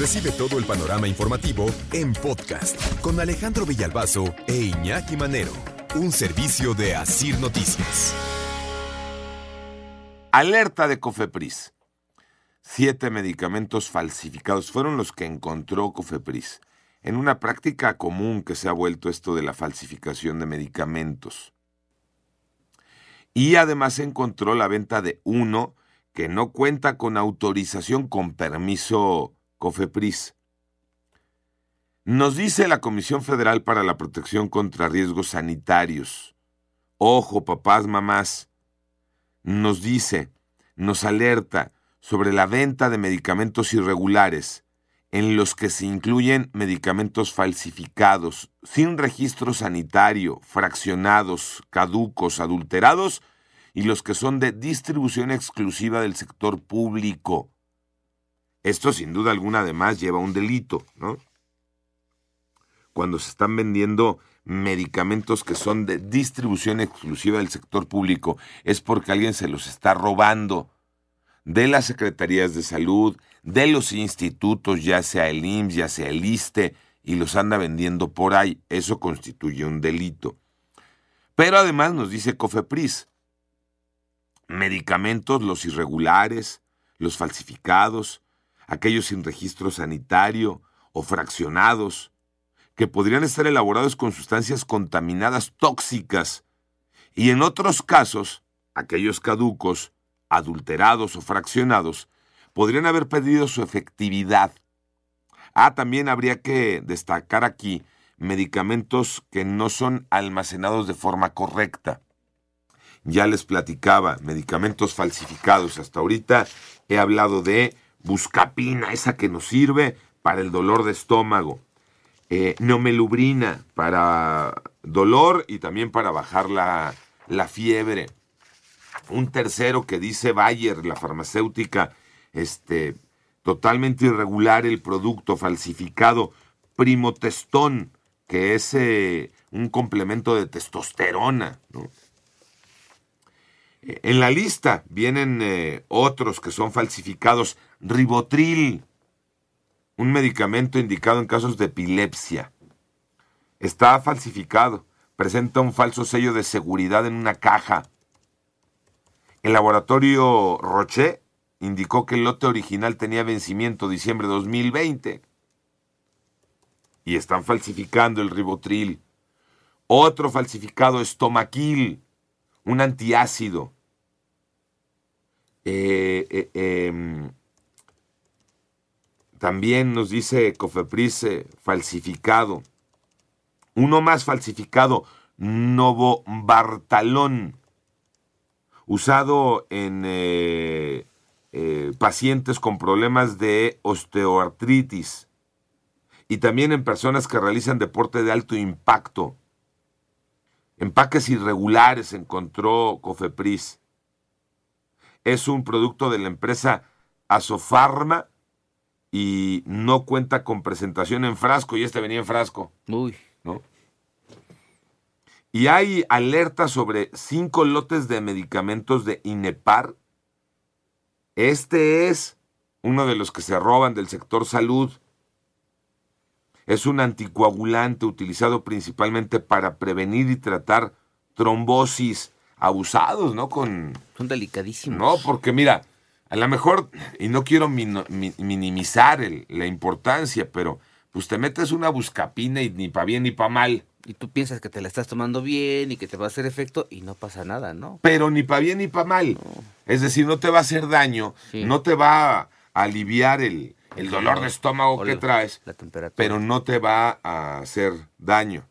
Recibe todo el panorama informativo en podcast con Alejandro Villalbazo e Iñaki Manero, un servicio de Asir Noticias. Alerta de Cofepris. Siete medicamentos falsificados fueron los que encontró Cofepris en una práctica común que se ha vuelto esto de la falsificación de medicamentos. Y además encontró la venta de uno que no cuenta con autorización con permiso COFEPRIS. Nos dice la Comisión Federal para la Protección contra Riesgos Sanitarios. Ojo, papás, mamás. Nos dice, nos alerta sobre la venta de medicamentos irregulares, en los que se incluyen medicamentos falsificados, sin registro sanitario, fraccionados, caducos, adulterados, y los que son de distribución exclusiva del sector público. Esto sin duda alguna además lleva un delito, ¿no? Cuando se están vendiendo medicamentos que son de distribución exclusiva del sector público, es porque alguien se los está robando de las secretarías de salud, de los institutos, ya sea el IMSS, ya sea el ISTE, y los anda vendiendo por ahí. Eso constituye un delito. Pero además nos dice Cofepris, medicamentos, los irregulares, los falsificados, aquellos sin registro sanitario o fraccionados, que podrían estar elaborados con sustancias contaminadas tóxicas, y en otros casos, aquellos caducos, adulterados o fraccionados, podrían haber perdido su efectividad. Ah, también habría que destacar aquí medicamentos que no son almacenados de forma correcta. Ya les platicaba, medicamentos falsificados. Hasta ahorita he hablado de buscapina, esa que nos sirve para el dolor de estómago, eh, neomelubrina para dolor y también para bajar la, la fiebre. Un tercero que dice Bayer, la farmacéutica, este, totalmente irregular el producto falsificado, primotestón, que es eh, un complemento de testosterona. En la lista vienen eh, otros que son falsificados, ribotril, un medicamento indicado en casos de epilepsia. Está falsificado, presenta un falso sello de seguridad en una caja. El laboratorio Roche indicó que el lote original tenía vencimiento diciembre de 2020. Y están falsificando el ribotril. Otro falsificado estomaquil, un antiácido. Eh, eh, em, también nos dice Cofepris falsificado. Uno más falsificado, Novobartalón, usado en eh, eh, pacientes con problemas de osteoartritis y también en personas que realizan deporte de alto impacto. Empaques irregulares encontró Cofepris. Es un producto de la empresa Asofarma y no cuenta con presentación en frasco y este venía en frasco. Uy. ¿No? Y hay alerta sobre cinco lotes de medicamentos de INEPAR. Este es uno de los que se roban del sector salud. Es un anticoagulante utilizado principalmente para prevenir y tratar trombosis abusados, ¿no? Con, Son delicadísimos. no, porque mira, a lo mejor, y no quiero min- mi- minimizar el- la importancia, pero pues te metes una buscapina y ni pa' bien ni pa' mal. Y tú piensas que te la estás tomando bien y que te va a hacer efecto y no pasa nada, ¿no? Pero ni pa' bien ni pa' mal. Es decir, no te va a hacer daño, Sí. no te va a aliviar el, el dolor de estómago O que la- traes, La temperatura. pero no te va a hacer daño.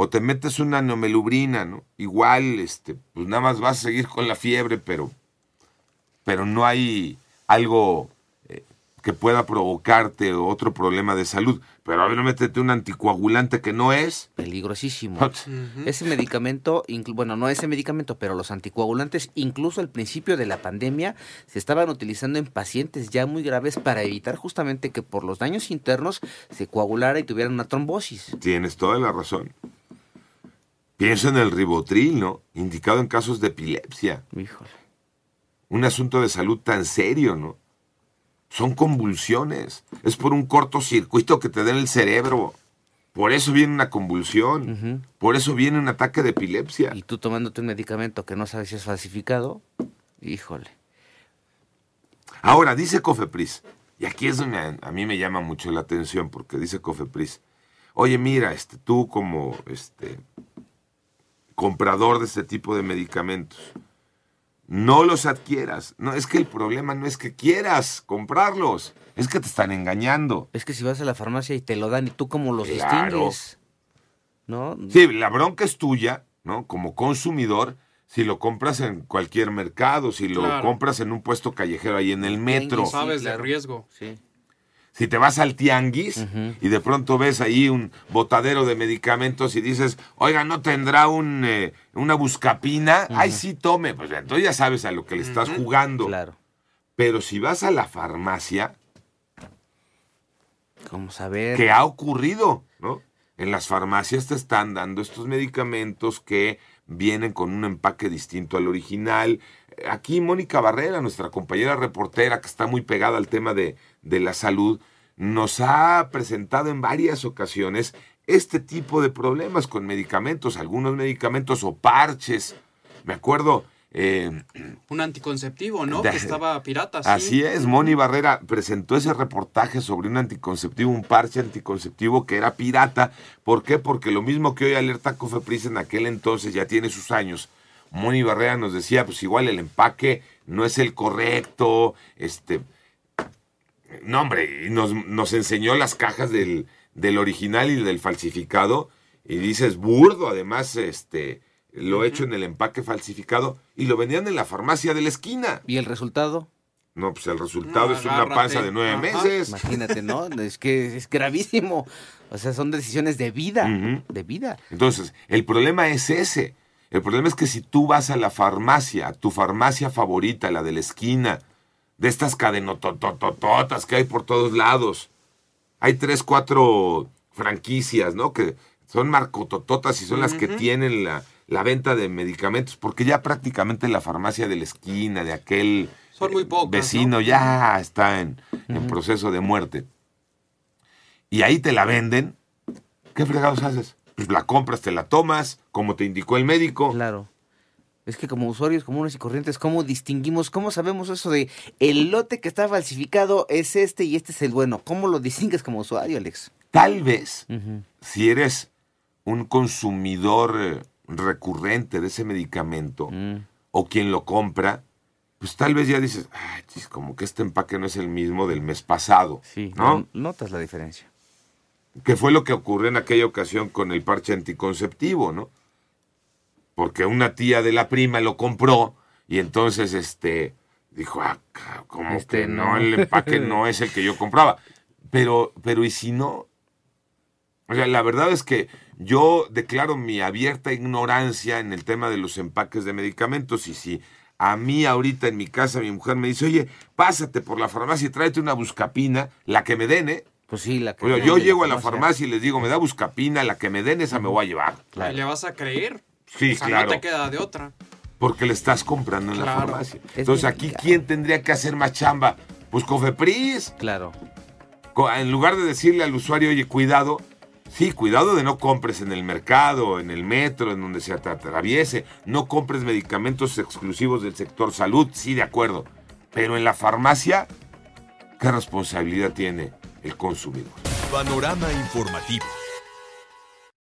O te metes una nomelubrina, ¿no? Igual, este, pues nada más vas a seguir con la fiebre, pero, pero no hay algo eh, que pueda provocarte otro problema de salud. Pero a ver, no métete un anticoagulante que no es. Peligrosísimo. Ese medicamento, bueno, no ese medicamento, pero los anticoagulantes, incluso al principio de la pandemia, se estaban utilizando en pacientes ya muy graves para evitar justamente que por los daños internos se coagulara y tuvieran una trombosis. Tienes toda la razón. Pienso en el ribotril, ¿no? Indicado en casos de epilepsia. Híjole. Un asunto de salud tan serio, ¿no? Son convulsiones. Es por un cortocircuito que te da en el cerebro. Por eso viene una convulsión. Por eso viene un ataque de epilepsia. Y tú tomándote un medicamento que no sabes si es falsificado, híjole. Ahora, dice Cofepris, y aquí es donde a, a mí me llama mucho la atención, porque dice Cofepris, oye, mira, este, tú como este, comprador de este tipo de medicamentos, no los adquieras. No, es que el problema no es que quieras comprarlos, es que te están engañando. Es que si vas a la farmacia y te lo dan y tú cómo los Claro. distingues, ¿no? Sí, la bronca es tuya, ¿no? Como consumidor, si lo compras en cualquier mercado, si lo Claro. compras en un puesto callejero ahí en el metro. Sí, Sabes claro. de riesgo. Sí. Si te vas al tianguis y de pronto ves ahí un botadero de medicamentos y dices, oiga, ¿no tendrá un, eh, una buscapina? Ay, sí, tome. Pues entonces ya sabes a lo que le estás jugando. Claro. Pero si vas a la farmacia, ¿Cómo saber? ¿qué ha ocurrido? ¿No? En las farmacias te están dando estos medicamentos que vienen con un empaque distinto al original. Aquí Mónica Barrera, nuestra compañera reportera que está muy pegada al tema de, de la salud, nos ha presentado en varias ocasiones este tipo de problemas con medicamentos, algunos medicamentos o parches. Me acuerdo, eh, Un anticonceptivo, ¿no? Que estaba pirata, sí. Así es, Moni Barrera presentó ese reportaje sobre un anticonceptivo, un parche anticonceptivo que era pirata. ¿Por qué? Porque lo mismo que hoy alerta Cofepris en aquel entonces, ya tiene sus años. Moni Barrera nos decía, pues igual el empaque no es el correcto, este... No, hombre, y nos, nos enseñó las cajas del, del original y del falsificado, y dices, burdo, además, este, lo hecho en el empaque falsificado, y lo vendían en la farmacia de la esquina. ¿Y el resultado? No, pues el resultado No, es una panza de nueve Ajá. meses. Imagínate, ¿no? Es que es gravísimo. O sea, son decisiones de vida. De vida. Entonces, el problema es ese. El problema es que si tú vas a la farmacia, a tu farmacia favorita, la de la esquina, de estas cadenotototototas que hay por todos lados, hay tres, cuatro franquicias, ¿no? Que son marcotototas y son las que tienen la, la venta de medicamentos, porque ya prácticamente la farmacia de la esquina, de aquel Son muy pocas, vecino, ¿no? ya está en, en proceso de muerte. Y ahí te la venden. ¿Qué fregados haces? Pues la compras, te la tomas, como te indicó el médico. Claro. Es que como usuarios comunes y corrientes, ¿cómo distinguimos, cómo sabemos eso de el lote que está falsificado es este y este es el bueno? ¿Cómo lo distingues como usuario, Alex? Tal vez, si eres un consumidor eh, recurrente de ese medicamento Mm. o quien lo compra, pues tal vez ya dices, ay, como que este empaque no es el mismo del mes pasado. Sí, ¿no? no- notas la diferencia. que fue lo que ocurrió en aquella ocasión con el parche anticonceptivo, ¿no? Porque una tía de la prima lo compró y entonces este dijo, ah, como Este que no, no. el empaque no es el que yo compraba. Pero, pero ¿y si no? O sea, la verdad es que yo declaro mi abierta ignorancia en el tema de los empaques de medicamentos y si a mí ahorita en mi casa mi mujer me dice, oye, pásate por la farmacia y tráete una buscapina, la que me den, ¿eh? Pues sí, la que... Oye, de yo llego a la farmacia y les digo, me da buscapina, la que me den esa me voy a llevar. Claro. ¿Y le vas a creer? Sí, o sea, claro. no te queda de otra. Porque le estás comprando en la farmacia. Es Entonces, aquí. ¿quién tendría que hacer más chamba? Pues Cofepris. Claro. En lugar de decirle al usuario, oye, cuidado, sí, cuidado de no compres en el mercado, en el metro, en donde se atraviese. No compres medicamentos exclusivos del sector salud, sí, de acuerdo. Pero en la farmacia, ¿qué responsabilidad tiene el consumidor? Panorama informativo.